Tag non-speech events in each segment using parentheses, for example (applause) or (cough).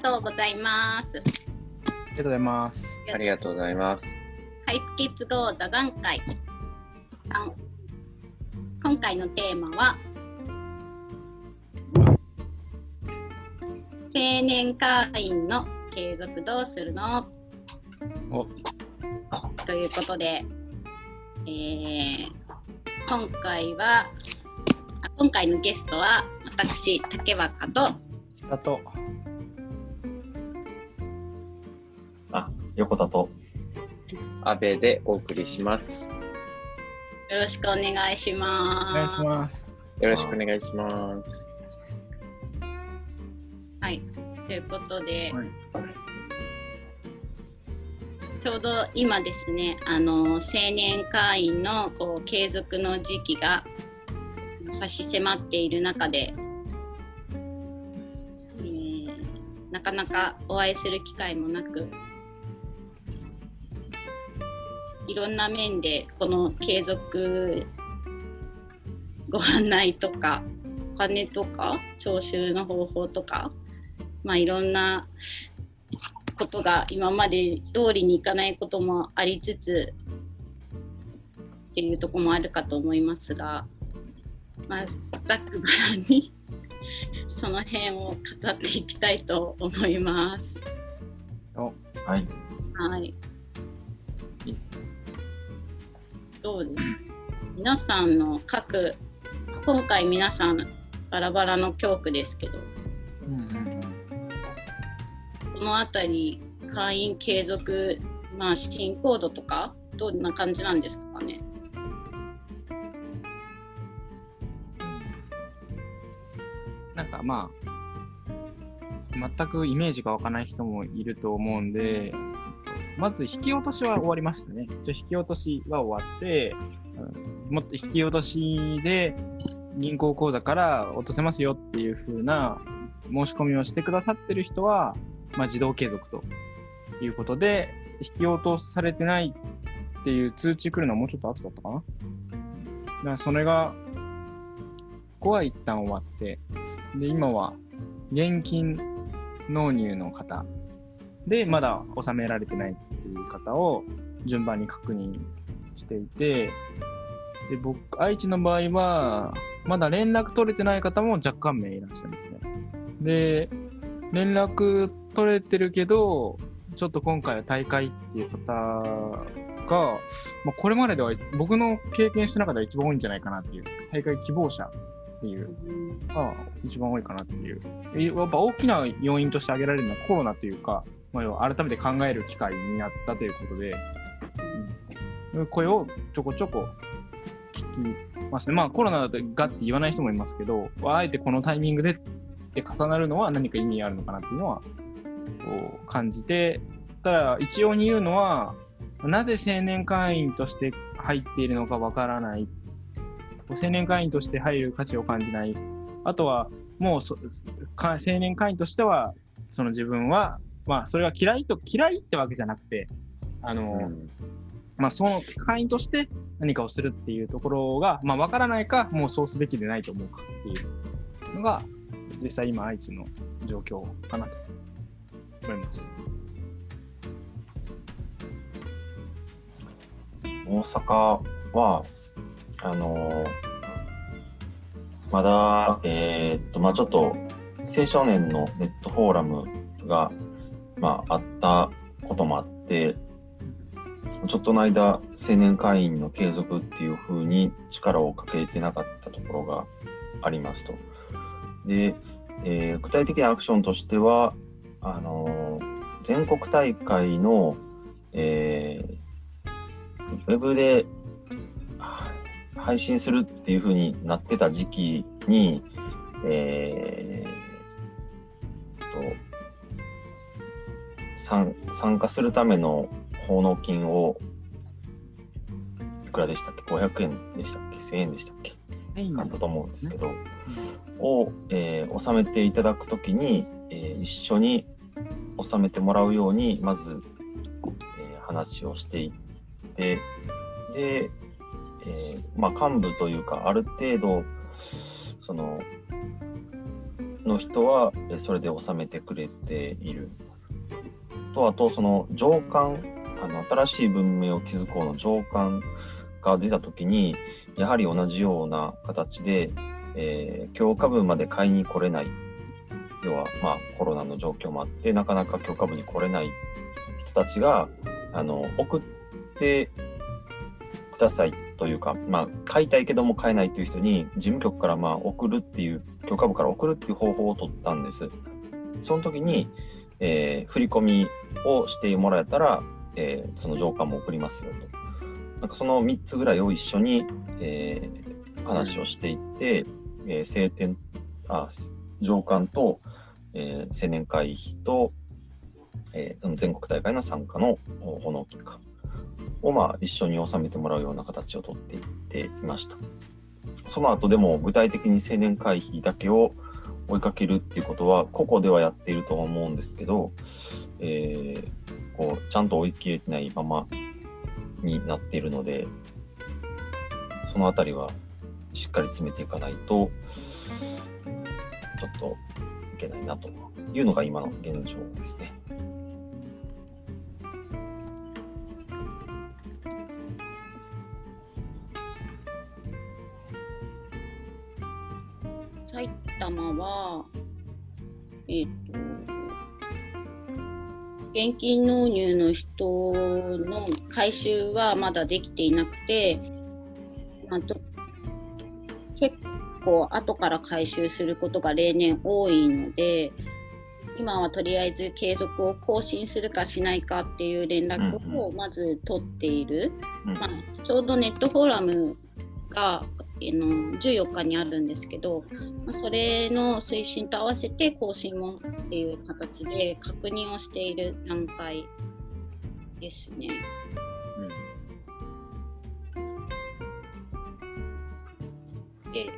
とうございます。ありがとうございます。ありがとうございます。ハイプキッズゴー座談会3今回のテーマは青年会員の継続どうするの？おということで、えー今回はあ今回のゲストは私竹若とスタート。あ、横田と。安倍でお送りします。よろしくお願いします。お願いします。よろしくお願いします。はい、ということで、はいちょうど今ですね、あの青年会員のこう継続の時期が差し迫っている中で、えーなかなかお会いする機会もなく、いろんな面でこの継続ご案内とか、お金とか、徴収の方法とか、まあ、いろんなことが今まで通りにいかないこともありつつっていうところもあるかと思いますが、まあ、ざっくばらんにその辺を語っていきたいと思います。はい。はい、いいっすね。どうです皆さんの各今回皆さんバラバラの教区ですけどうんうんうん。この辺り会員継続、まあ、進行度とかどんな感じなんですかね？なんかまあ、全くイメージが湧かない人もいると思うんで、まず引き落としは終わりましたね。一応引き落としは終わって、もっと引き落としで銀行口座から落とせますよっていう風な申し込みをしてくださってる人は、まあ、自動継続ということで、引き落とされてないっていう通知来るのはもうちょっと後だったかな。だからそれが、ここは一旦終わって、で、今は現金納入の方で、まだ納められてないっていう方を順番に確認していて、で、僕、愛知の場合は、まだ連絡取れてない方も若干名いらっしゃるんですね。で、連絡取れてるけど、ちょっと今回は大会っていう方が、まあ、これまででは僕の経験した中では一番多いんじゃないかなっていう、大会希望者っていうが一番多いかなっていう。えやっぱ大きな要因として挙げられるのはコロナというか、まあ、要は改めて考える機会になったということで、うん、声をちょこちょこ聞きますね。まあコロナでがって言わない人もいますけど、あえてこのタイミングでって重なるのは何か意味あるのかなっていうのはこう感じて、ただ一応に言うのは、なぜ青年会員として入っているのかわからない青年会員として入る価値を感じない。あとは、もうそ青年会員としては、その自分は、まあ、それは嫌いと、嫌いってわけじゃなくて、あの、うんまあ、その会員として何かをするっていうところが、まあ、わからないか、もうそうすべきでないと思うかっていうのが、実際今、愛知の状況かなと思います。大阪は、あのーまだ、えーっと、まあちょっと、青少年のネットフォーラムが、まああったこともあって、ちょっとの間、青年会員の継続っていう風に力をかけてなかったところがありますと。で、えー具体的なアクションとしては、あのー全国大会の、えーウェブで配信するっていう風になってた時期に、えーと参参加するための奉納金をいくらでしたっけ ?500 円でしたっけ ?1000 円でしたっけ？あったと思うんですけど、を、えー納めていただくときに、えー一緒に納めてもらうように、まず、えー話をしていって、で、えーまあ、幹部というか、ある程度、その、の人はえそれで収めてくれている。とあとその上巻あの新しい文明を築こうの上巻が出た時にやはり同じような形で、えー、強化部まで買いに来れない要はまあコロナの状況もあってなかなか強化部に来れない人たちがあの送ってくださいというか、まあ、買いたいけども買えないという人に事務局からまあ送るっていう許可部から送るっていう方法を取ったんです。その時に、えー、振り込みをしてもらえたら、えー、その上官も送りますよと。なんかその3つぐらいを一緒に、えー、話をしていって、えー、晴天あ上官と、えー、青年会費と、えー、全国大会の参加の炎金かを、まあ、一緒に収めてもらうような形をとっていっていました。その後でも具体的に青年会費だけを追いかけるっていうことは個々ではやっているとは思うんですけど、えー、こうちゃんと追い切れてないままになっているのでその辺りはしっかり詰めていかないとちょっといけないなというのが今の現状ですね。現金納入の人の回収はまだできていなくて、まあ、結構後から回収することが例年多いので、今はとりあえず継続を更新するかしないかっていう連絡をまず取っている、うんうん、まあ、ちょうどネットフォーラムがの14日にあるんですけど、まあ、それの推進と合わせて更新もっていう形で確認をしている段階ですね。うん、で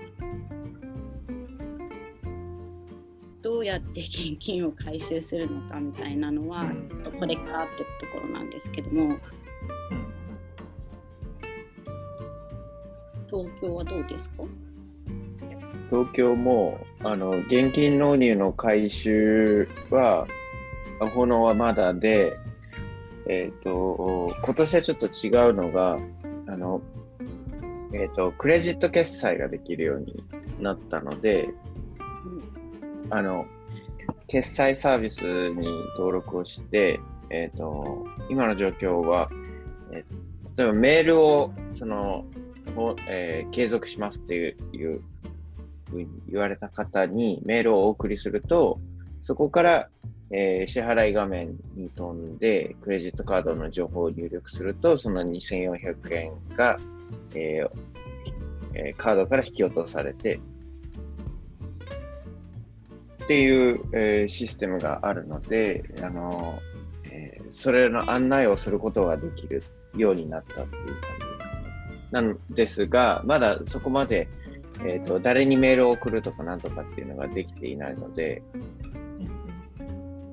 どうやって現金を回収するのかみたいなのは、これからってところなんですけども。東京はどうですか？東京もあの現金納入の回収は、炎はまだで、え、ー、と、今年はちょっと違うのが、あの、え、ー、と、クレジット決済ができるようになったので、あの、決済サービスに登録をして、え、ー、と、今の状況は、え例えばメールを、その、を、えー、継続しますっていういうふうに言われた方にメールをお送りすると、そこから、えー、支払い画面に飛んで、クレジットカードの情報を入力すると、その2400円が、えーえー、カードから引き落とされて、っていう、えー、システムがあるので、あのえー、それの案内をすることができるようになったっていう感じなんですが、まだそこまで、えーと、誰にメールを送るとかなんとかっていうのができていないので、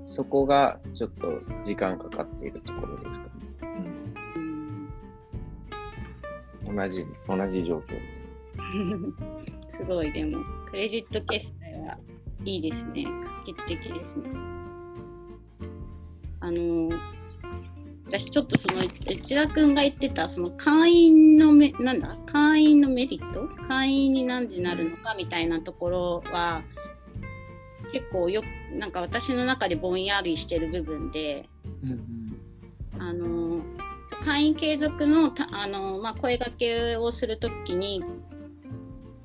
そこがちょっと時間かかっているところですかね。同じ、同じ状況です。(laughs) すごい、でも、クレジット決済はいいですね。画期的ですね。あの私ちょっとその内田君が言ってたその会員のめなんだ会員のメリット？会員に何でなるのかみたいなところは結構よなんか私の中でぼんやりしてる部分で、うんうん、あの会員継続のあの、まあ、声がけをするときに、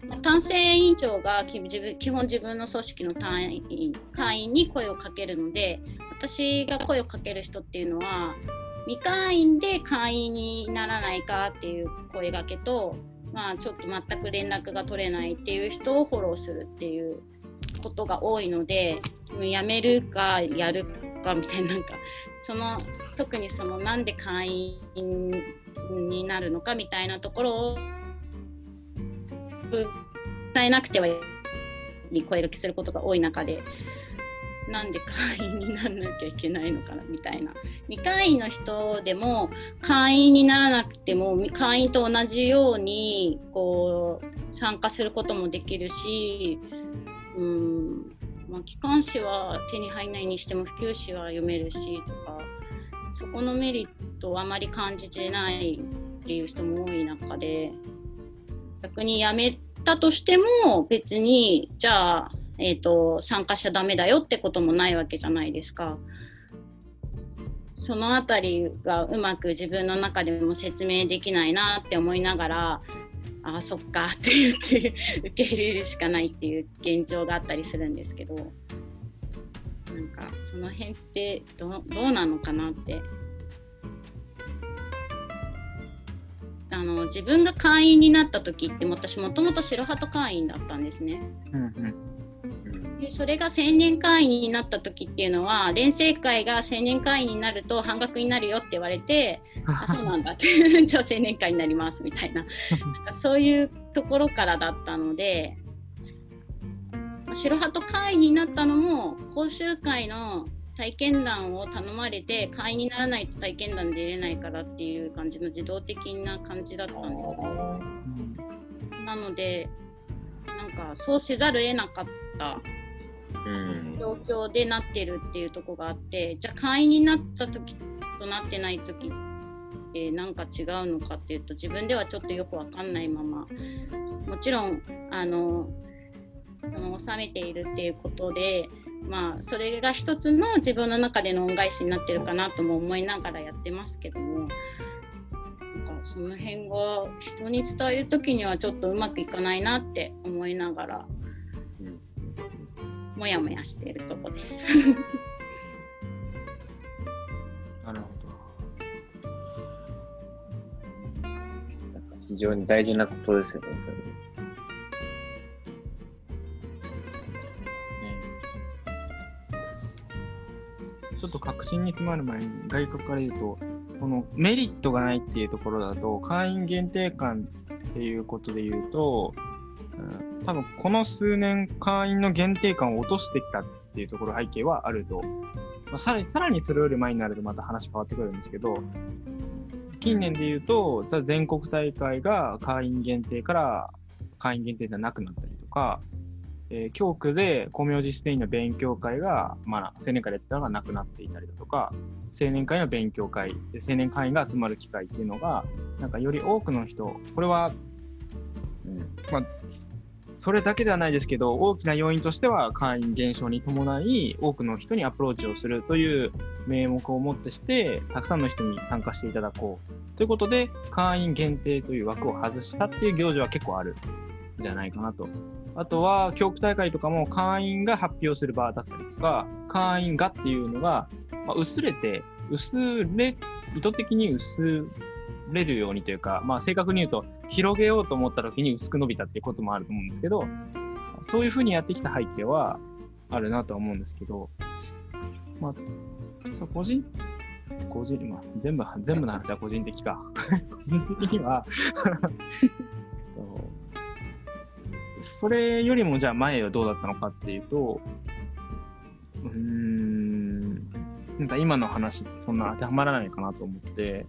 まあ、単性委員長が自分基本自分の組織の単位会員に声をかけるので私が声をかける人っていうのは未会員で会員にならないかっていう声がけと、まあ、ちょっと全く連絡が取れないっていう人をフォローするっていうことが多いので辞めるかやるかみたいななんかその特にそのなんで会員になるのかみたいなところを伝えなくてはに声がけすることが多い中で。なんで会員にならなきゃいけないのかなみたいな。未会員の人でも会員にならなくても会員と同じようにこう参加することもできるしうんまあ、機関誌は手に入らないにしても普及誌は読めるしとかそこのメリットをあまり感じてないっていう人も多い中で逆にやめたとしても別にじゃあ、えーと、参加しちゃダメだよってこともないわけじゃないですか。その辺りがうまく自分の中でも説明できないなって思いながらああそっか (laughs) って言って受け入れるしかないっていう現状があったりするんですけどなんかその辺ってどどうなのかなってあの自分が会員になった時って私もともと白鳩会員だったんですね。うんうんでそれが青年会員になった時っていうのは連成会が青年会員になると半額になるよって言われてあそうなんだ。っ (laughs) てじゃあ青年会になりますみたいな。なんかそういうところからだったので白鳩会員になったのも講習会の体験談を頼まれて会員にならないと体験談で出れないからっていう感じの自動的な感じだったんですなのでなんかそうせざるを得なかった状況でなってるっていうとこがあってじゃあ会員になった時となってない時ってなんか違うのかっていうと自分ではちょっとよくわかんないままもちろんあの収めているっていうことでまあそれが一つの自分の中での恩返しになってるかなとも思いながらやってますけどもなんかその辺が人に伝える時にはちょっとうまくいかないなって思いながら、もやもやしているとこです。なるほど。非常に大事なことですよね。それちょっと確信に詰まる前に外国から言うと、このメリットがないっていうところだと、会員限定感っていうことで言うと、うん、多分この数年、会員の限定感を落としてきたっていうところ背景はあると。まあ、さらに、さらにそれより前になるとまた話変わってくるんですけど、近年で言うと、全国大会が会員限定から会員限定ではなくなったりとか、えー、教区で光明寺ステインの勉強会が、まあ、青年会でやってたのがなくなっていたりだとか、青年会の勉強会で、青年会員が集まる機会っていうのが、なんかより多くの人、これは、うん、まあ、それだけではないですけど、大きな要因としては会員減少に伴い、多くの人にアプローチをするという名目をもってして、たくさんの人に参加していただこうということで、会員限定という枠を外したっていう行事は結構あるんじゃないかなと。あとは、教区大会とかも会員が発表する場だったりとか、会員がっていうのが、まあ、薄れて、薄れ、意図的に薄れるようにというか、まあ、正確に言うと、広げようと思った時に薄く伸びたっていうこともあると思うんですけど、そういうふうにやってきた背景はあるなとは思うんですけど、まあ、個人、個人、まあ、全部、全部の話は個人的か。個人的には (laughs) それよりもじゃあ前はどうだったのかっていうと、うん、なんか今の話、そんな当てはまらないかなと思って、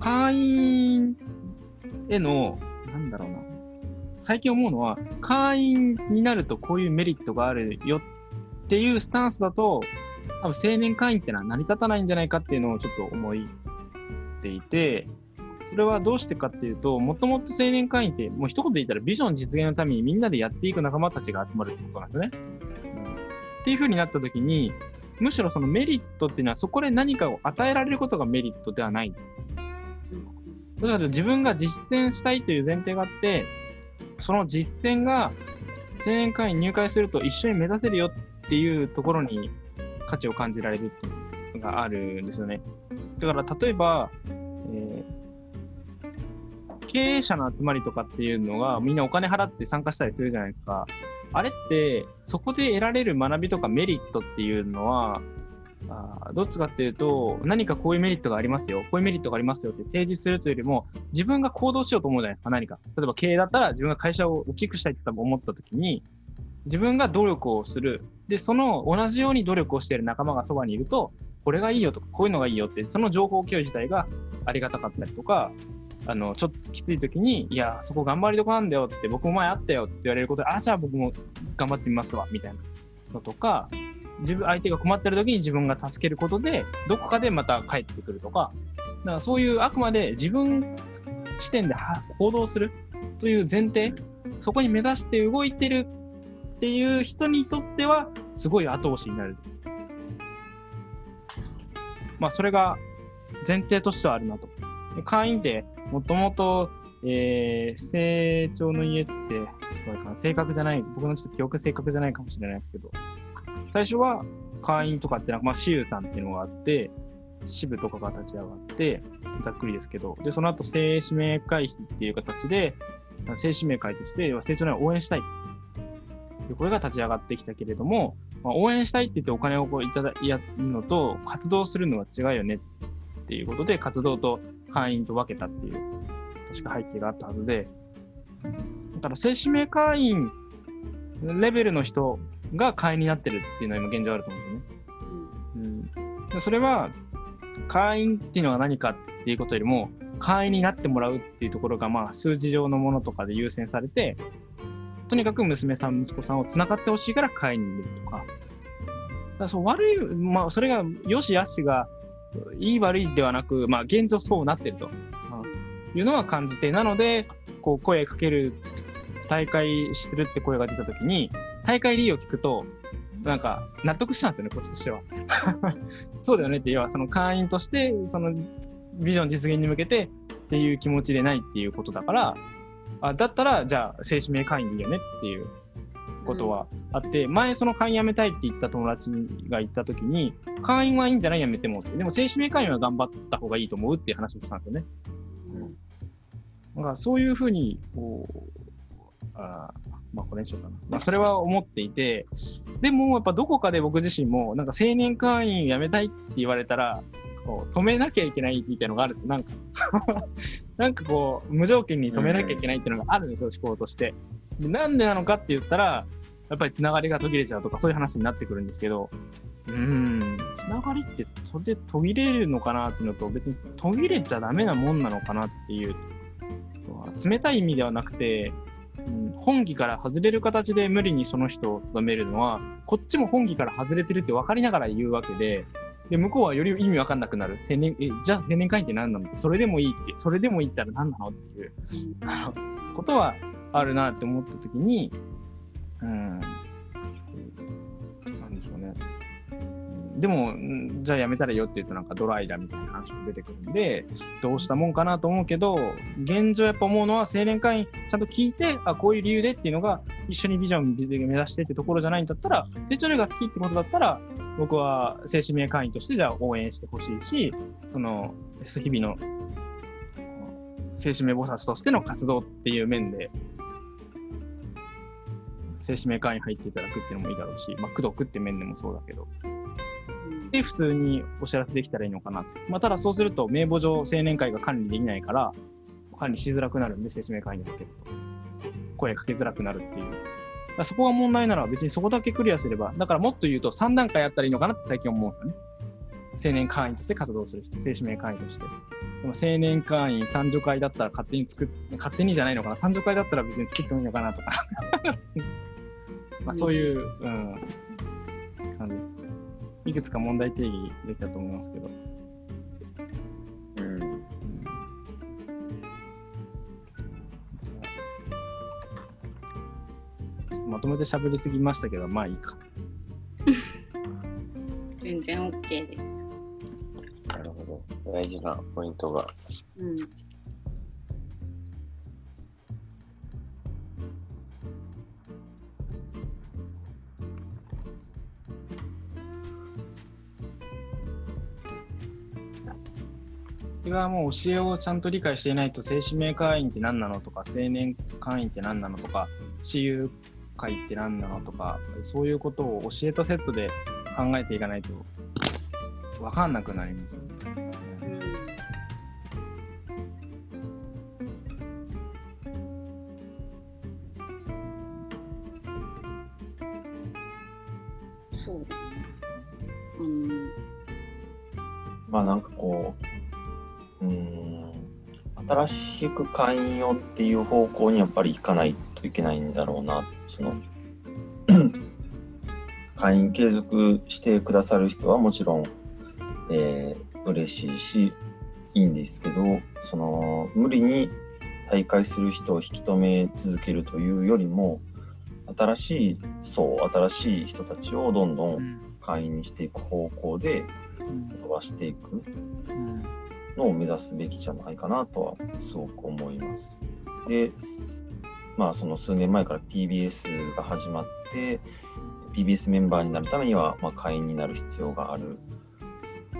会員への、なんだろうな、最近思うのは、会員になるとこういうメリットがあるよっていうスタンスだと、多分青年会員ってのは成り立たないんじゃないかっていうのをちょっと思っていて、それはどうしてかっていうと、もともと青年会員って、もう一言で言ったらビジョン実現のためにみんなでやっていく仲間たちが集まるってことなんですね。っていうふうになったときに、むしろそのメリットっていうのはそこで何かを与えられることがメリットではない。どちらかと自分が実践したいという前提があって、その実践が青年会員入会すると一緒に目指せるよっていうところに価値を感じられるっていうのがあるんですよね。だから例えば、えー経営者の集まりとかっていうのがみんなお金払って参加したりするじゃないですか。あれって、そこで得られる学びとかメリットっていうのは、あどっちかっていうと、何かこういうメリットがありますよ、こういうメリットがありますよって提示するというよりも、自分が行動しようと思うじゃないですか、何か。例えば経営だったら自分が会社を大きくしたいって多分思った時に、自分が努力をする。で、その同じように努力をしている仲間がそばにいると、これがいいよとか、こういうのがいいよって、その情報共有自体がありがたかったりとか、あの、ちょっときつい時に、いや、そこ頑張りどこなんだよって、僕も前あったよって言われることで、あ、じゃあ僕も頑張ってみますわ、みたいな。のとか、自分、相手が困ってる時に自分が助けることで、どこかでまた帰ってくるとか、だからそういうあくまで自分視点で行動するという前提、そこに目指して動いてるっていう人にとっては、すごい後押しになる。まあ、それが前提としてはあるなと。会員って、もともと、えー、成長の家って、すごいかな。正確じゃない、僕のちょっと記憶正確じゃないかもしれないですけど、最初は会員とかってのは、まあ、私有さんっていうのがあって、支部とかが立ち上がって、ざっくりですけど、で、その後、正指名会費っていう形で、正指名会として、要は成長のを応援したい。でこれが立ち上がってきたけれども、まあ、応援したいって言ってお金をこういただやるのと、活動するのは違うよね。っていうことで、活動と会員と分けたっていう、確か背景があったはずで、だから正指名会員レベルの人が会員になってるっていうのは今現状あると思うんですよね。うん、それは会員っていうのは何かっていうことよりも会員になってもらうっていうところがまあ数字上のものとかで優先されてとにかく娘さん息子さんをつながってほしいから会員に入れるとか。だそう悪いまあそれが良し悪しがいい悪いではなくまあ現状そうなってると、まあいうのは感じて。なのでこう声かける大会するって声が出たときに大会理由を聞くとなんか納得したんですよね、こっちとしては。(laughs) そうだよねって、要はその会員として、そのビジョン実現に向けてっていう気持ちでないっていうことだから、あだったら、じゃあ、正指名会員でいいよねっていうことはあって、前その会員辞めたいって言った友達が言ったときに、会員はいいんじゃない辞めてもって。でも正指名会員は頑張った方がいいと思うっていう話をしたんですよね。だからそういうふうに、こう、あーまあこれにしようかな。まあそれは思っていて、でもやっぱどこかで僕自身も、なんか青年会員辞めたいって言われたら、こう止めなきゃいけないみたいなのがあるんです。なんか、(laughs) なんかこう、無条件に止めなきゃいけないっていうのがあるんですよ、思考として。でなんでなのかって言ったら、やっぱりつながりが途切れちゃうとかそういう話になってくるんですけど、うん、つながりってそれで途切れるのかなっていうのと、別に途切れちゃダメなもんなのかなっていう、冷たい意味ではなくて、本義から外れる形で無理にその人をとどめるのは、こっちも本義から外れてるって分かりながら言うわけで、で、向こうはより意味分かんなくなる。青年、え、じゃあ青年会って何なの？って、それでもいいって、それでもいいったら何なの？っていう、ことはあるなって思った時に、うん、でも、じゃあやめたらよって言うとなんかドライだみたいな話も出てくるんで、どうしたもんかなと思うけど、現状やっぱ思うのは青年会員ちゃんと聞いて、あ、こういう理由でっていうのが一緒にビジョン目指してってところじゃないんだったら、成長例が好きってことだったら、僕は正指名会員としてじゃあ応援してほしいし、その日々の正指名菩薩としての活動っていう面で、正指名会員入っていただくっていうのもいいだろうし、まあ、口説くって面でもそうだけど、で、普通にお知らせできたらいいのかなと。まあ、ただそうすると、名簿上青年会が管理できないから、管理しづらくなるんで、正指名会にかけると。声かけづらくなるっていう。だそこが問題なら別にそこだけクリアすれば、だからもっと言うと3段階あったらいいのかなって最近思うんですよね。青年会員として活動する人、正指名会員として。でも青年会員3助会だったら勝手に作って、勝手にじゃないのかな、3助会だったら別に作ってもいいのかなとか。(laughs) まあそういう、うん、いくつか問題定義できたと思いますけど。うん。ちょっとまとめて喋りすぎましたけど、まあいいか。(laughs) 全然 OK です。なるほど。大事なポイントが。うん。はもう教えをちゃんと理解していないと、正指名会員って何なのとか、青年会員って何なのとか、私有会って何なのとか、そういうことを教えとセットで考えていかないと分かんなくなりますよね。そうだね。うん。まあなんかこう、うーん、新しく会員をっていう方向にやっぱり行かないといけないんだろうな、その、(clears throat) 会員継続してくださる人はもちろん、えー、嬉しいし、いいんですけど、その無理に大会する人を引き止め続けるというよりも、新しい層、新しい人たちをどんどん会員にしていく方向で伸ばしていくのを目指すべきじゃないかなとはすごく思います。で、まあその数年前から PBS が始まって、PBS メンバーになるためには、まあ、会員になる必要がある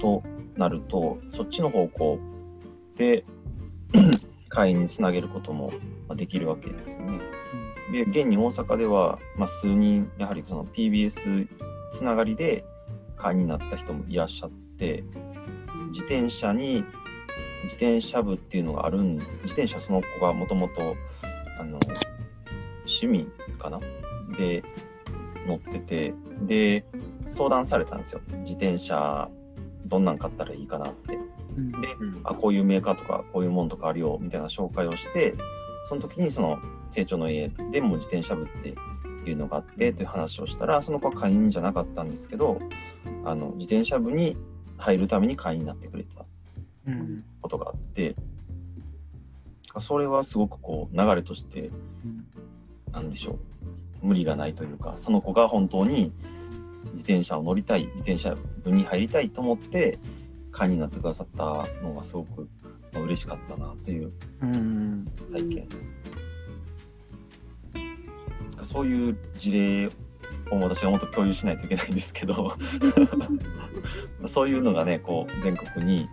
となると、そっちの方向で (clears throat) 会員につなげることもまあできるわけですよね。で、現に大阪では、まあ、数人、やはりその PBS つながりで会員になった人もいらっしゃって、自転車に、自転車部っていうのがあるん、自転車その子がもともと、あの、趣味かな？で乗ってて、で、相談されたんですよ。自転車、どんなん買ったらいいかなって。で、あ、こういうメーカーとか、こういうもんとかあるよ、みたいな紹介をして、その時にその成長の家でも自転車部っていうのがあってという話をしたら、その子は会員じゃなかったんですけど、あの自転車部に入るために会員になってくれたうんことがあって、それはすごくこう流れとして、なんでしょう、無理がないというか、その子が本当に自転車を乗りたい、自転車部に入りたいと思って、会員になってくださったのがすごくまあ嬉しかったなといううん。体験。そういう事例を私がもっと共有しないといけないんですけど、(laughs) そういうのがね、こう全国に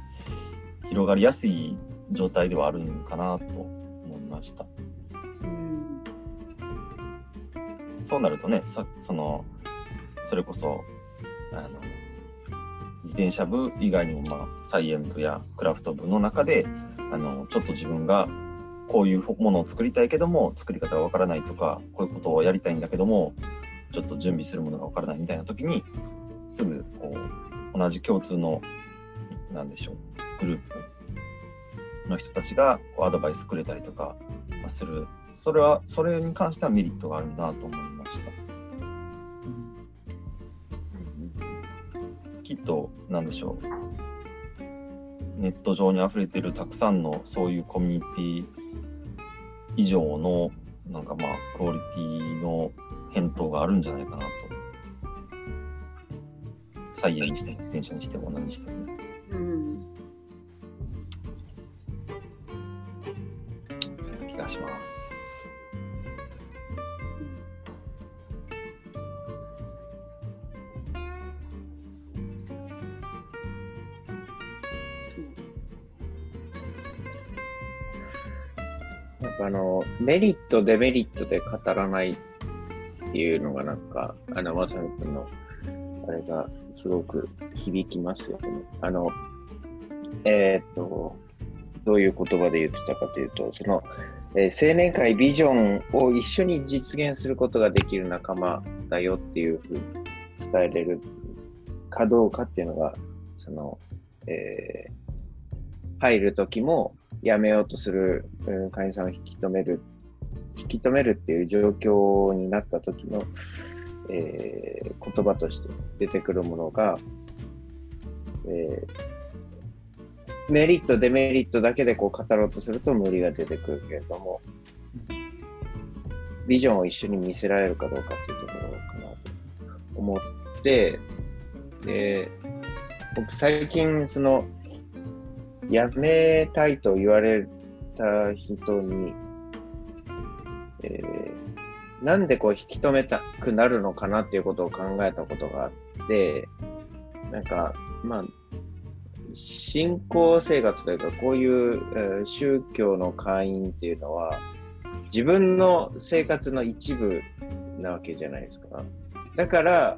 広がりやすい状態ではあるのかなと思いました。そうなるとね、そそのそれこそあの自転車部以外にも、まあ、サイエン部やクラフト部の中であのちょっと自分がこういうものを作りたいけども作り方がわからないとかこういうことをやりたいんだけどもちょっと準備するものがわからないみたいな時にすぐこう同じ共通のなんでしょうグループの人たちがこうアドバイスくれたりとかまあするそれはそれに関してはメリットがあるなと思いました。きっと、なんでしょう。ネット上に溢れてるたくさんのそういうコミュニティ以上の、なんかまあ、クオリティの返答があるんじゃないかなと。サイエンにしても、自転車にしても何にしてもね。そういします。なんかあの、メリット、デメリットで語らないっていうのがなんか、あの、まさみくんの、あれがすごく響きますよね。あの、えーっと、どういう言葉で言ってたかというと、その、えー青年会ビジョンを一緒に実現することができる仲間だよっていうふうに伝えれるかどうかっていうのが、その、えー入るときも辞めようとする会員さんを引き止める、引き止めるっていう状況になった時の、えー言葉として出てくるものが、えーメリット、デメリットだけでこう語ろうとすると無理が出てくるけれども、ビジョンを一緒に見せられるかどうかっていうところかなと思って、で、僕最近その、辞めたいと言われた人に、えーなんでこう引き止めたくなるのかなっていうことを考えたことがあって、なんか、まあ、信仰生活というか、こういう、宗教の会員っていうのは、自分の生活の一部なわけじゃないですか。だから、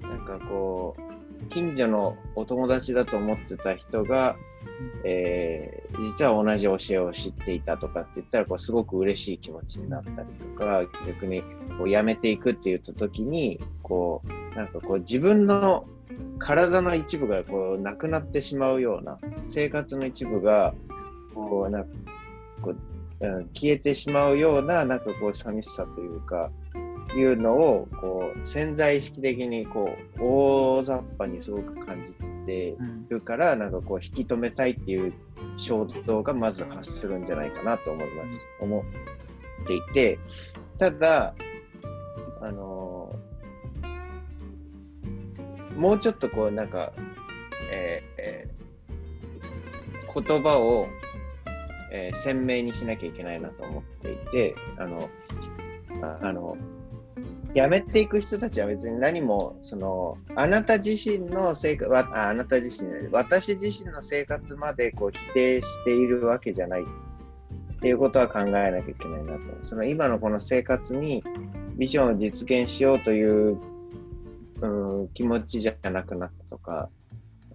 なんかこう、近所のお友達だと思ってた人が、えー実は同じ教えを知っていたとかって言ったらこうすごく嬉しい気持ちになったりとか逆にこうやめていくって言った時にこうなんかこう自分の体の一部がこうなくなってしまうような生活の一部がこうなんかこう、消えてしまうようななんかこう寂しさというかいうのをこう潜在意識的にこう大雑把にすごく感じてるからなんかこう引き止めたいっていう衝動がまず発するんじゃないかなと思います。思っていてただあのもうちょっとこうなんか、えーえー言葉を、えー鮮明にしなきゃいけないなと思っていてあのあの辞めていく人たちは別に何もそのあなた自身の生活ああなた自身私自身の生活までこう否定しているわけじゃないっていうことは考えなきゃいけないなと。その今のこの生活にビジョンを実現しようという、うん、気持ちじゃなくなったとか、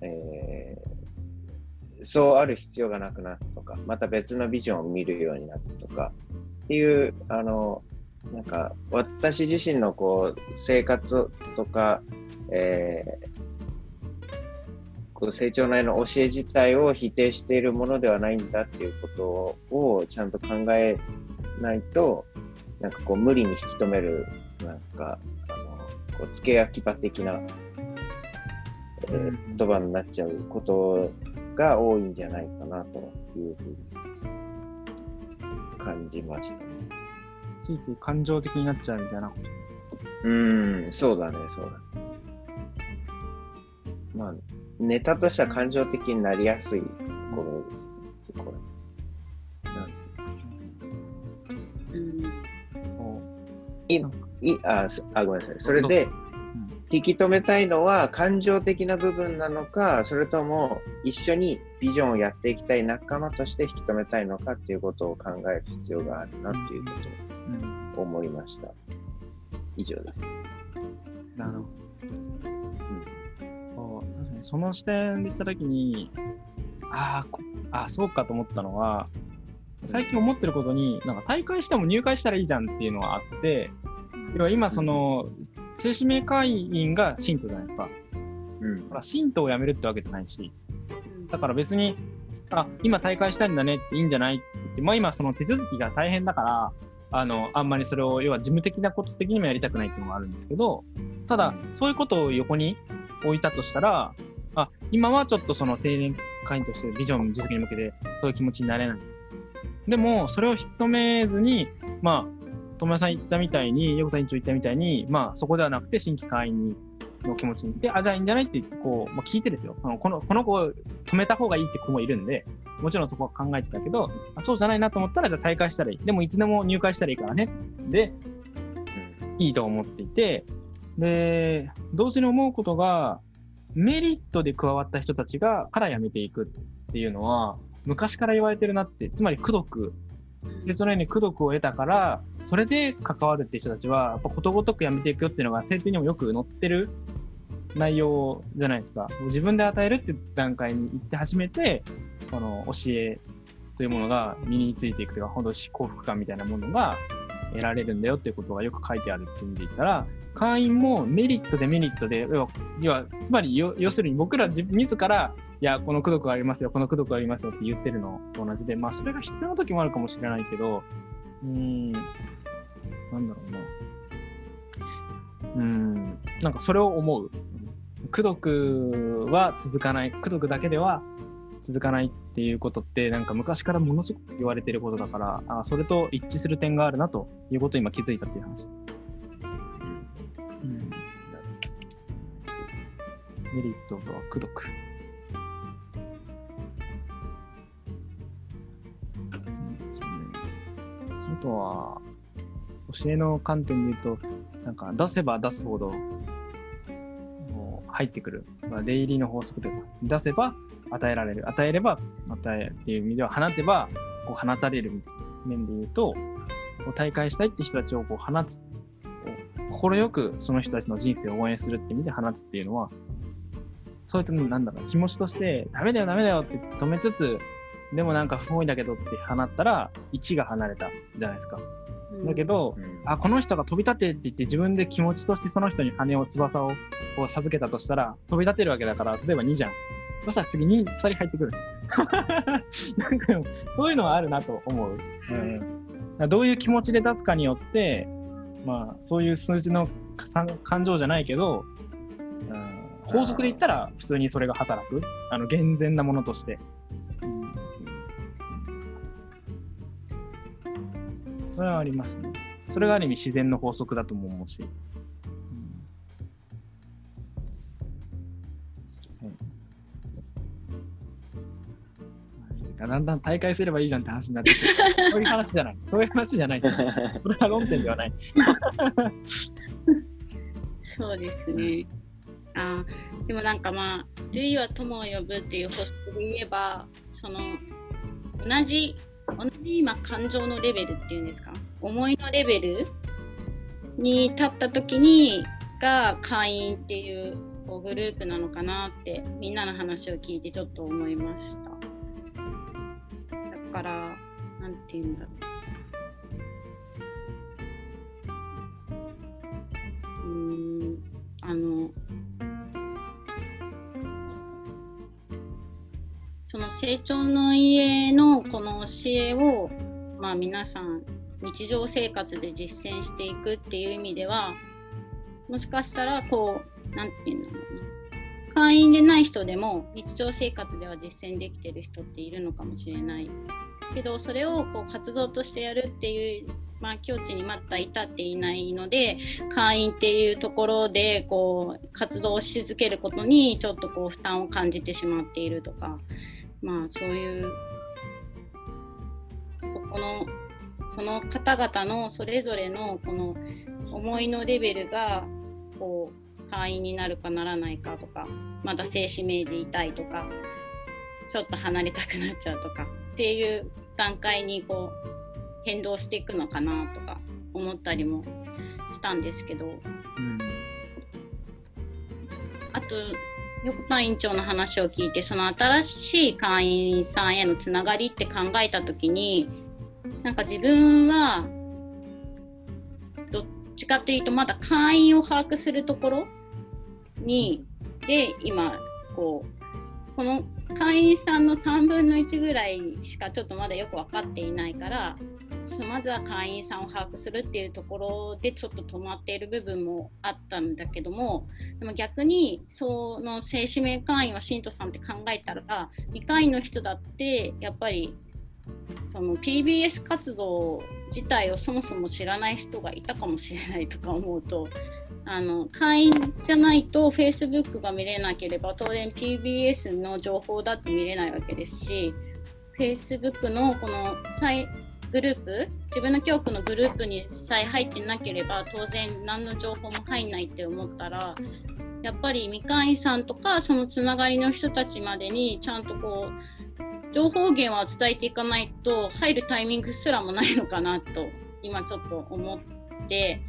えーそうある必要がなくなったとかまた別のビジョンを見るようになったとかっていうあのなんか私自身のこう生活とか、えーこう成長内の教え自体を否定しているものではないんだっていうことをちゃんと考えないとなんかこう無理に引き止めるなんかこう付け焼き場的な、えーうん言葉になっちゃうことが多いんじゃないかなというふうに感じましたね。ついつい感情的になっちゃうみたいなこと。うーん、そうだね、そうだね。まあ、ネタとしては感情的になりやすいところですね。これなんうんこいいあそあ、ごめんなさい。それで、引き止めたいのは感情的な部分なのか、それとも一緒にビジョンをやっていきたい仲間として引き止めたいのかっていうことを考える必要があるなっていうことを思いました。以上です。なるほど。そう確かにその視点で言ったときに、ああ、そうかと思ったのは、最近思ってることに、なんか大会しても入会したらいいじゃんっていうのはあって、要は今、その、正指名会員が信徒じゃないですか。うんほら、信徒を辞めるってわけじゃないし、だから別に、あ、今大会したいんだねっていいんじゃないって言って、まあ今その手続きが大変だから、あの、あんまりそれを、要は事務的なこと的にもやりたくないっていうのがあるんですけど、ただ、そういうことを横に置いたとしたら、あ、今はちょっとその青年会員としてビジョン実現に向けて、そういう気持ちになれない。でも、それを引き止めずに、まあ、友也さん言ったみたいに、横田委員長言ったみたいに、まあ、そこではなくて新規会員にの気持ちに。で、あ、じゃあいいんじゃない？ってこう、まあ、聞いてですよ。あのこのこの子を止めた方がいいって子もいるんで、もちろんそこは考えてたけど、あそうじゃないなと思ったら、じゃあ大会したらいい。でもいつでも入会したらいいからね。で、いいと思っていて、で、同時に思うことが、メリットで加わった人たちが、から辞めていくっていうのは、昔から言われてるなって、つまり、功徳、成長のように功徳を得たから、それで関わるって人たちは、やっぱことごとく辞めていくよっていうのが、制定にもよく載ってる内容じゃないですか。自分で与えるって段階に行って初めて、この教えというものが身についていくというか、本当幸福感みたいなものが得られるんだよっていうことがよく書いてあるっていう意味で言ったら、会員もメリットでメリットで、要は、つまり要するに僕ら自自ら、や、この功徳がありますよ、この功徳がありますよって言ってるのと同じで、まあ、それが必要な時もあるかもしれないけど、うん、なんだろうな。うーん、なんかそれを思う。功徳は続かない、功徳だけでは続かないっていうことって、なんか昔からものすごく言われてることだから、あそれと一致する点があるなということを今気づいたっていう話。うんメリットとは功徳。とは、教えの観点で言うと、なんか出せば出すほど、もう入ってくる。まあ、出入りの法則というか、出せば与えられる。与えれば与えるっていう意味では、放てばこう放たれるみたいな面で言うと、う大会したいって人たちをこう放つ。心よくその人たちの人生を応援するって意味で放つっていうのは、そういったなんだろう、気持ちとして、ダメだよ、ダメだよって止めつつ、でもなんか不本意だけどって放ったら、1が離れたじゃないですか。だけど、あ、この人が飛び立てって言って自分で気持ちとしてその人に羽を、翼をこう授けたとしたら、飛び立てるわけだから、例えば2じゃん。そしたら次2、2人入ってくるんですよ。(laughs) なんかそういうのはあるなと思う。うん、どういう気持ちで出すかによって、まあ、そういう数字のか感情じゃないけど、うん、法則で言ったら普通にそれが働く、あの健全なものとして。それはありますね。それがある意味自然の法則だとも思うし。うんだんだん大会すればいいじゃんって話になって。そういう話じゃない。そういう話じゃない。それは論点ではない。そうですね。あーでもなんかまあ「類は友を呼ぶ」っていう法則で言えばその同じ同じ今感情のレベルっていうんですか？思いのレベルに立った時にが会員っていうこうグループなのかなってみんなの話を聞いてちょっと思いました。だからなんて言うんだろう。うんあのその成長の家のこの教えを、まあ、皆さん日常生活で実践していくっていう意味ではもしかしたらこうなんて言うんだろうな会員でない人でも日常生活では実践できてる人っているのかもしれないけどそれをこう活動としてやるっていう、まあ、境地にまだ至っていないので会員っていうところでこう活動をし続けることにちょっとこう負担を感じてしまっているとかまあそういうここのその方々のそれぞれのこの思いのレベルがこう会員になるかならないかとかまだ静止名でいたいとかちょっと離れたくなっちゃうとかっていう段階にこう変動していくのかなとか思ったりもしたんですけど。うん。あと横田院長の話を聞いてその新しい会員さんへのつながりって考えた時になんか自分はどっちかというとまだ会員を把握するところにで今こうこの会員さんの3分の1ぐらいしかちょっとまだよく分かっていないからまずは会員さんを把握するっていうところでちょっと止まっている部分もあったんだけどもでも逆にその正指名会員は信徒さんって考えたら未会員の人だってやっぱりその PBS 活動自体をそもそも知らない人がいたかもしれないとか思うとあの会員じゃないと Facebook が見れなければ当然 PBS の情報だって見れないわけですし Facebook のこのグループ自分の教区のグループにさえ入ってなければ当然何の情報も入んないって思ったらやっぱり未会員さんとかそのつながりの人たちまでにちゃんとこう情報源は伝えていかないと入るタイミングすらもないのかなと今ちょっと思って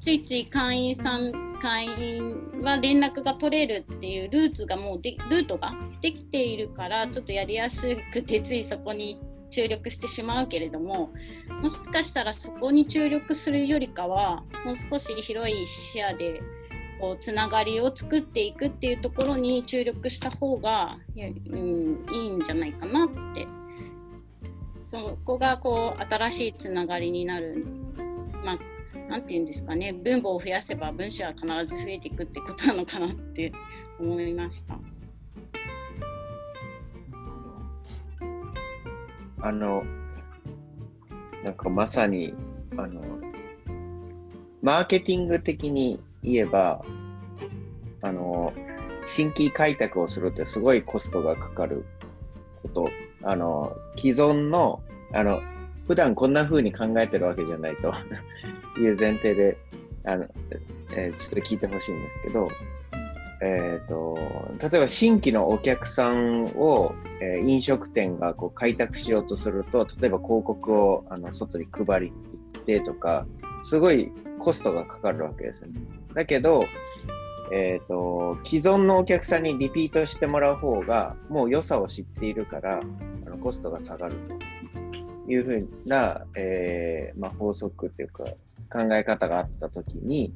ついつい会員さん会員は連絡が取れるっていうルーツがもうでルートができているからちょっとやりやすくてついそこに行っ注力してしまうけれどももしかしたらそこに注力するよりかはもう少し広い視野でこうつながりを作っていくっていうところに注力した方が、いやうん、いいんじゃないかなってそこがこう新しいつながりになるまあなんて言うんですかね分母を増やせば分子は必ず増えていくってことなのかなって思いました。あの、なんかまさに、あの、マーケティング的に言えば、あの、新規開拓をするってすごいコストがかかること。あの、既存の、あの、普段こんな風に考えてるわけじゃないという前提で、あの、えーちょっと聞いてほしいんですけど、えー、と例えば新規のお客さんを、えー飲食店がこう開拓しようとすると例えば広告をあの外に配りに行ってとかすごいコストがかかるわけですよね。だけど、えー、と既存のお客さんにリピートしてもらう方がもう良さを知っているからあのコストが下がるというふうな、えーまあ、法則というか考え方があったときに、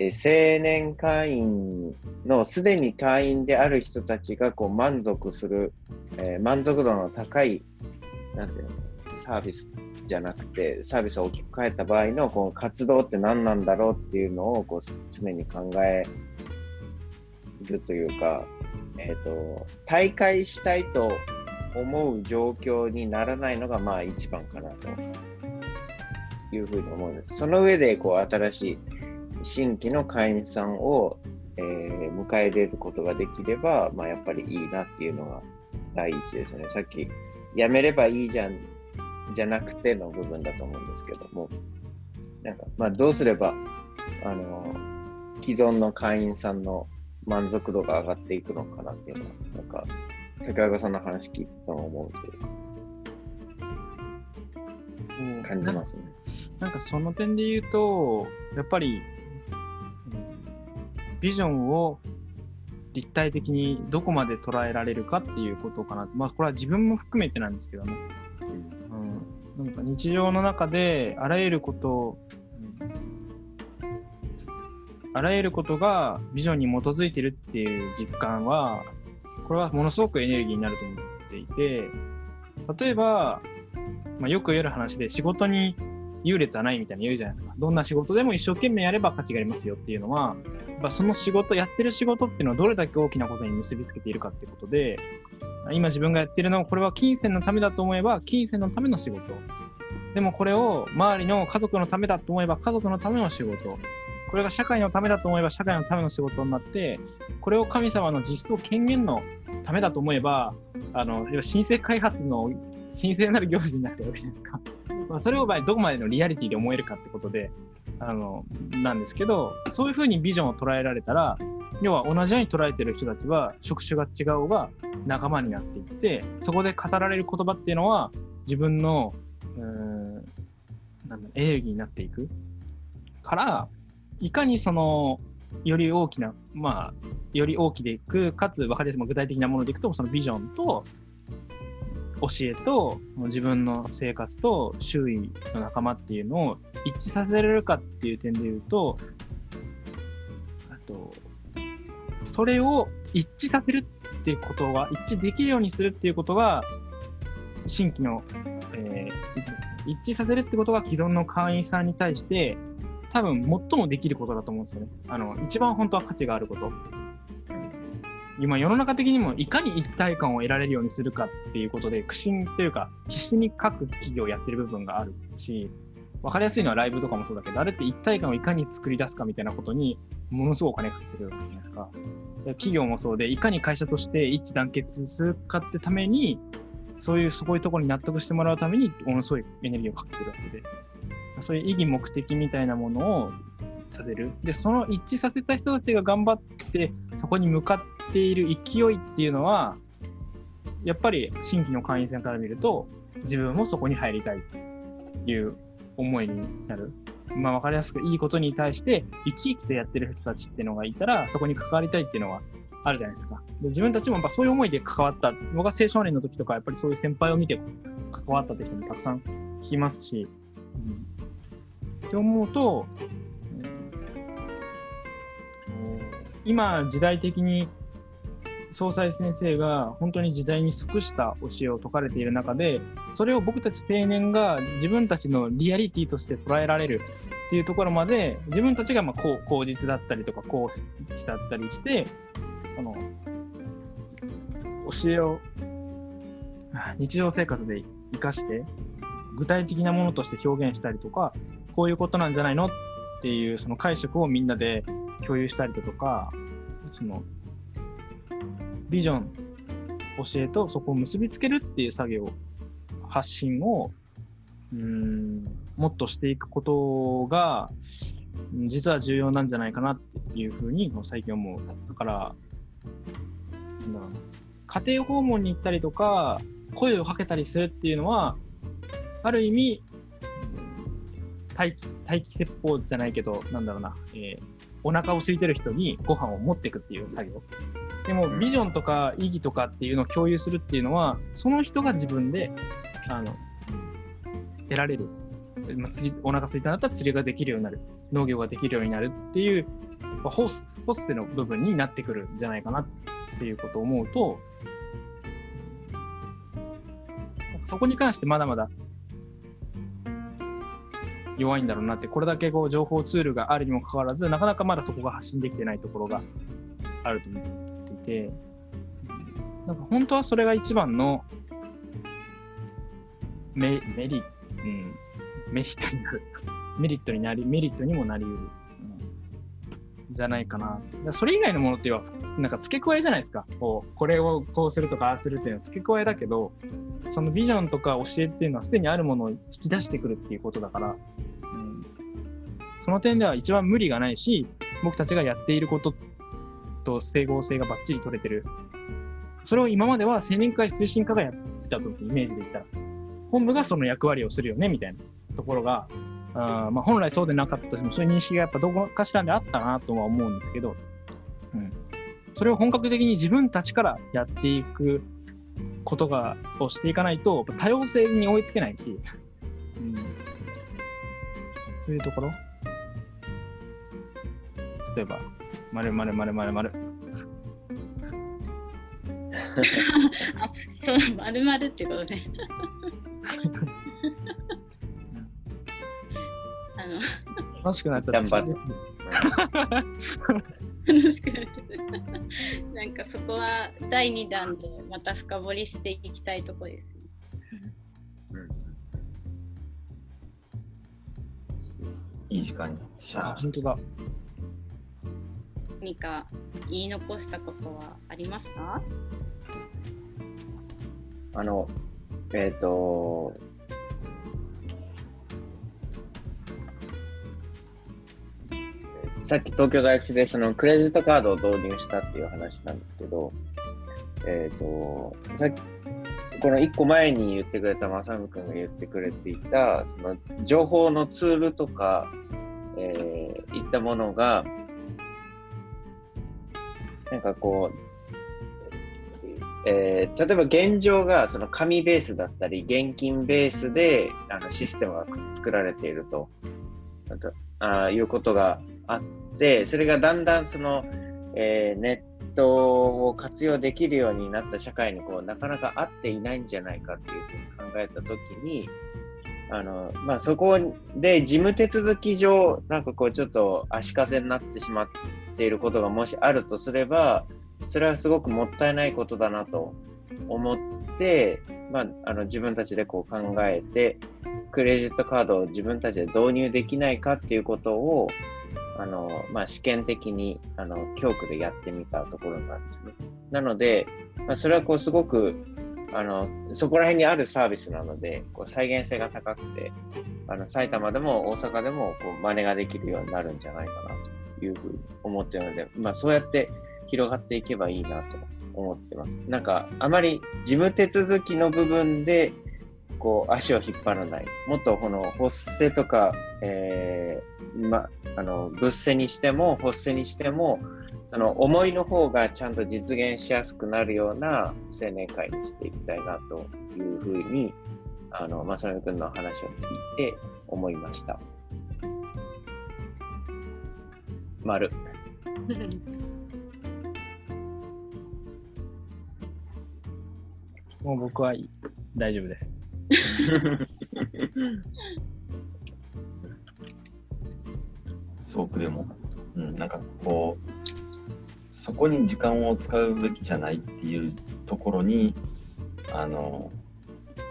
え青年会員のすでに会員である人たちがこう満足する、えー満足度の高いなんていうのサービスじゃなくて、サービスを大きく変えた場合のこの活動って何なんだろうっていうのをこう常に考えるというか、えっ、と、大会したいと思う状況にならないのがまあ一番かなというふうに思うんです。その上でこう新しい新規の会員さんを、えー迎え入れることができれば、まあ、やっぱりいいなっていうのが第一ですよね。さっき、やめればいいじゃんじゃなくての部分だと思うんですけども、なんか、まあ、どうすれば、あの、既存の会員さんの満足度が上がっていくのかなっていうのは、なんか、竹岡さんの話聞いてても思うというか、感じますね。なんかその点で言うと、やっぱり、うんビジョンを立体的にどこまで捉えられるかっていうことかな。まあこれは自分も含めてなんですけどね。うん、なんか日常の中であらゆることを、あらゆることがビジョンに基づいてるっていう実感は、これはものすごくエネルギーになると思っていて、例えば、まあ、よく言える話で仕事に優劣はないみたいに言うじゃないですか。どんな仕事でも一生懸命やれば価値がありますよっていうのは、やっぱその仕事、やってる仕事っていうのはどれだけ大きなことに結びつけているかってことで、今自分がやってるのはこれは金銭のためだと思えば金銭のための仕事。でもこれを周りの家族のためだと思えば家族のための仕事。これが社会のためだと思えば社会のための仕事になって、これを神様の実相権限のためだと思えば、あの、要は申請開発の神聖なる行事になってるわけじゃないですか。まあ、それをどこまでのリアリティで思えるかってことで、あの、なんですけど、そういうふうにビジョンを捉えられたら、要は同じように捉えてる人たちは職種が違うが仲間になっていって、そこで語られる言葉っていうのは自分の、うん、なんだエネルギーになっていく。から、いかにその、より大きな、まあ、より大きでいく、かつ分かりやすい具体的なものでいくと、そのビジョンと、教えと自分の生活と周囲の仲間っていうのを一致させられるかっていう点で言うと、あと、それを一致させるっていうことが、一致できるようにするっていうことが、新規の、えー一致させるってことが既存の会員さんに対して、多分最もできることだと思うんですよね。あの、一番本当は価値があること。今世の中的にもいかに一体感を得られるようにするかっていうことで苦心というか必死に各企業やってる部分があるし分かりやすいのはライブとかもそうだけどあれって一体感をいかに作り出すかみたいなことにものすごくお金かけてるわけじゃないですか。企業もそうでいかに会社として一致団結するかってためにそういうそういところに納得してもらうためにものすごいエネルギーをかけてるわけで。そういう意義目的みたいなものをさせる。で、その一致させた人たちが頑張って、そこに向かっている勢いっていうのは、やっぱり新規の会員さんから見ると、自分もそこに入りたいという思いになる。まあ、わかりやすくいいことに対して、生き生きとやってる人たちっていうのがいたら、そこに関わりたいっていうのはあるじゃないですか。で自分たちもやっぱそういう思いで関わった。僕が青少年の時とか、やっぱりそういう先輩を見て関わったって人もたくさん聞きますし、うんって思うと、今時代的に総裁先生が本当に時代に即した教えを説かれている中でそれを僕たち青年が自分たちのリアリティとして捉えられるっていうところまで自分たちがまあこう口実だったりとか講師だったりしてこの教えを日常生活で生かして具体的なものとして表現したりとかこういうことなんじゃないのっていうその解釈をみんなで共有したりだとかそのビジョン教えとそこを結びつけるっていう作業発信をうんもっとしていくことが実は重要なんじゃないかなっていうふうに最近思う。だからなんだろう家庭訪問に行ったりとか声をかけたりするっていうのはある意味待機待機説法じゃないけどなんだろうな、えーお腹を空いてる人にご飯を持っていくっていう作業。でもビジョンとか意義とかっていうのを共有するっていうのはその人が自分であの得られる、まあ、釣りお腹空いたんだったら釣りができるようになる。農業ができるようになるっていうまあホスホステの部分になってくるんじゃないかなっていうことを思うとそこに関してまだまだ弱いんだろうなって、これだけこう情報ツールがあるにもかかわらず、なかなかまだそこが発信できてないところがあると思っていて、なんか本当はそれが一番のメメリ,、うん、メリットになる。メリットになり、メリットにもなりうる。じゃないかな。かそれ以外のものっていうのは、なんか付け加えじゃないですか。こう、これをこうするとか、ああするっていうのは付け加えだけど、そのビジョンとか教えっていうのはすでにあるものを引き出してくるっていうことだから、うん、その点では一番無理がないし、僕たちがやっていることと整合性がバッチリ取れてる。それを今までは青年会推進課がやってたとイメージで言ったら、本部がその役割をするよねみたいなところが、あまあ、本来そうでなかったとしても、そういう認識がやっぱどこかしらであったなとは思うんですけど、うん、それを本格的に自分たちからやっていくことがをしていかないと、多様性に追いつけないし、うん、というところ？例えば、まるまるまるまるまる。そう、まるまるってことね。(laughs) あの、楽しくなっちゃった。楽しくなっちゃった。なんかそこは第2弾でまた深掘りしていきたいところですね。いい時間にしまいあ、まし本当だ。何か言い残したことはありますか？あの、えっ、と、さっき東京大学でそのクレジットカードを導入したっていう話なんですけど、えっ、と、さっき、この1個前に言ってくれた正文君が言ってくれていた、その情報のツールとか、えーいったものが、なんかこう、えー例えば現状がその紙ベースだったり、現金ベースであのシステムが作られていると。あということがあって、それがだんだんその、えーネットを活用できるようになった社会にこうなかなか合っていないんじゃないかっていうふうに考えたときに、あのまあ、そこで事務手続き上、なんかこうちょっと足かせになってしまっていることがもしあるとすれば、それはすごくもったいないことだなと思って、まあ、あの自分たちでこう考えて、クレジットカードを自分たちで導入できないかっていうことを、あのまあ、試験的にあの教区でやってみたところなんですね。なので、まあ、それはこうすごくあのそこら辺にあるサービスなので、こう再現性が高くて、あの埼玉でも大阪でもこう真似ができるようになるんじゃないかなというふうに思っているので、まあ、そうやって広がっていけばいいなと思ってます。なんか、あまり事務手続きの部分で、こう、足を引っ張らない。もっとこの、発生とか、えーま、あの、物性にしても、発生にしても、その思いの方がちゃんと実現しやすくなるような青年会にしていきたいなというふうに、あの、まさみくんの話を聞いて思いました。丸。(laughs) もう僕はいい大丈夫です。すごくでも、うん、なんかこう、そこに時間を使うべきじゃないっていうところに、あの、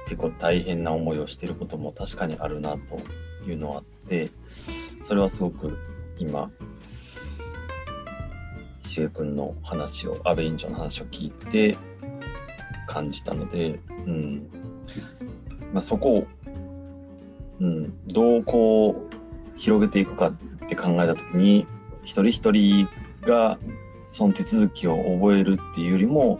結構大変な思いをしていることも確かにあるなというのはあって、それはすごく今、しげ君の話を、安倍委員長の話を聞いて感じたので、うん。まあ、そこを、うん、どうこう広げていくかって考えたときに、一人一人がその手続きを覚えるっていうよりも、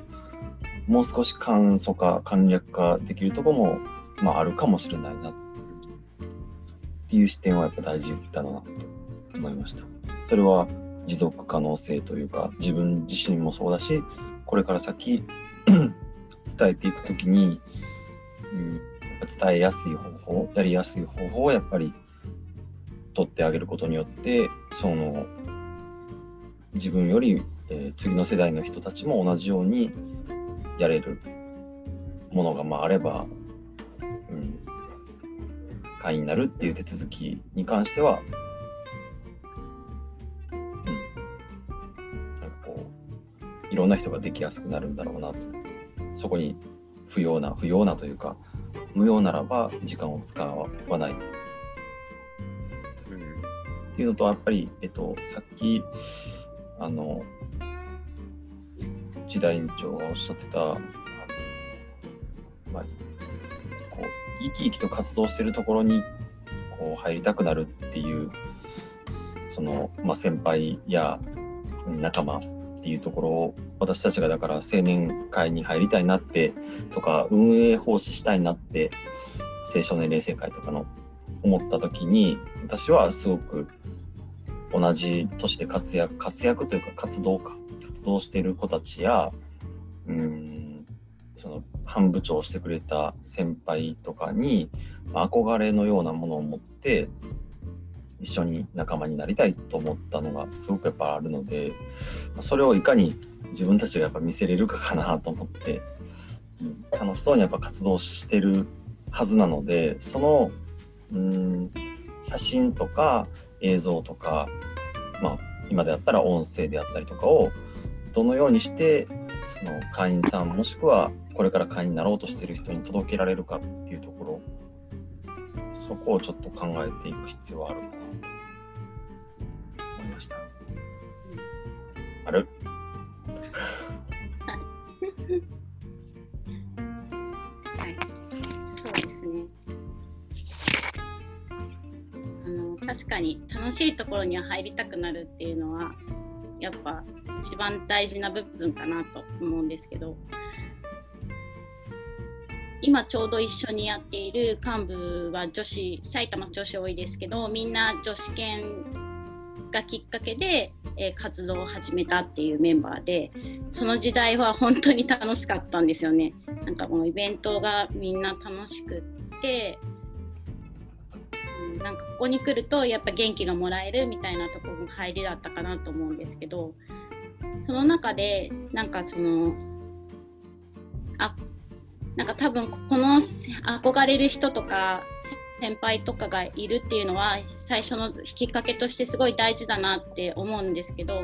もう少し簡素化、簡略化できるところも、まあ、あるかもしれないなっていう視点はやっぱ大事だなと思いました。それは持続可能性というか、自分自身もそうだし、これから先 (clears throat) 伝えていくときに、うん、伝えやすい方法、やりやすい方法をやっぱり取ってあげることによって、その自分より、えー次の世代の人たちも同じようにやれるものがまああれば、うん、会員になるっていう手続きに関しては、うん、なんかこう、いろんな人ができやすくなるんだろうなと。そこに不要な、不要なというか、無用ならば時間を使わない。っうんていうのと、やっぱり、えっと、さっき、あの、時代委員長がおっしゃってた、まあ、こう、生き生きと活動してるところに、こう、入りたくなるっていう、その、まあ、先輩や仲間っていうところを、私たちがだから青年会に入りたいなって、とか、運営奉仕したいなって、青少年霊性会とかの思った時に、私はすごく同じ年で活躍、活躍というか活動か、活動している子たちや、うん、その班部長をしてくれた先輩とかに憧れのようなものを持って、一緒に仲間になりたいと思ったのがすごくやっぱあるので、それをいかに自分たちがやっぱ見せれるかかなと思って、楽しそうにやっぱ活動してるはずなので、その、うん、写真とか映像とか、まあ、今であったら音声であったりとかをどのようにしてその会員さんもしくはこれから会員になろうとしてる人に届けられるかっていうところそこをちょっと考えていく必要はあるかなと思いました。ある？はい、そうですね。あの確かに楽しいところには入りたくなるっていうのはやっぱ一番大事な部分かなと思うんですけど今ちょうど一緒にやっている幹部は女子埼玉女子多いですけどみんな女子研がきっかけで、えー活動を始めたっていうメンバーでその時代は本当に楽しかったんですよね。なんかもうイベントがみんな楽しくって、うん、なんかここに来るとやっぱ元気がもらえるみたいなところの入りだったかなと思うんですけどその中でなんかそのあなんか多分この憧れる人とか先輩とかがいるっていうのは最初のきっかけとしてすごい大事だなって思うんですけど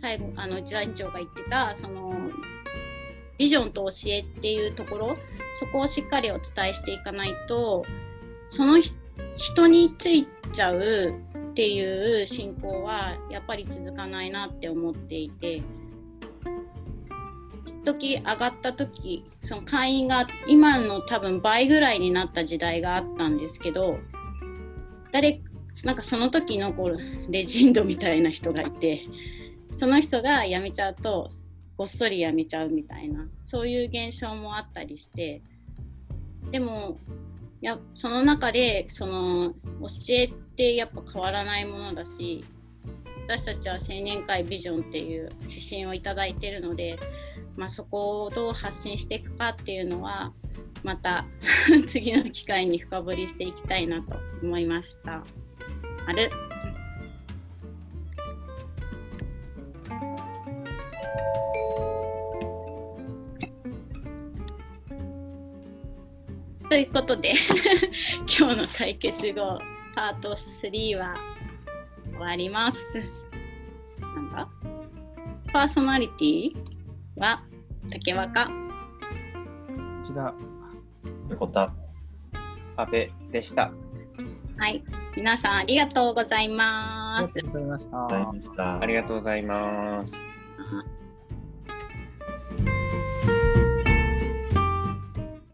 最後あの内田院長が言ってたそのビジョンと教えっていうところそこをしっかりお伝えしていかないとその人についちゃうっていう信仰はやっぱり続かないなって思っていて時上がった時その会員が今の多分倍ぐらいになった時代があったんですけど誰なんかその時のこうレジェンドみたいな人がいてその人が辞めちゃうとごっそり辞めちゃうみたいなそういう現象もあったりしてでもいやその中でその教えってやっぱ変わらないものだし私たちは青年会ビジョンっていう指針をいただいているので、まあ、そこをどう発信していくかっていうのはまた (laughs) 次の機会に深掘りしていきたいなと思いました。あるということで (laughs) 今日の対決後パート3は終わります。なんだ？パーソナリティは竹若。内田横田阿部でした。はい。皆さんありがとうございあますりが。とうございました。ありがとうございました。ありがとうございます。あ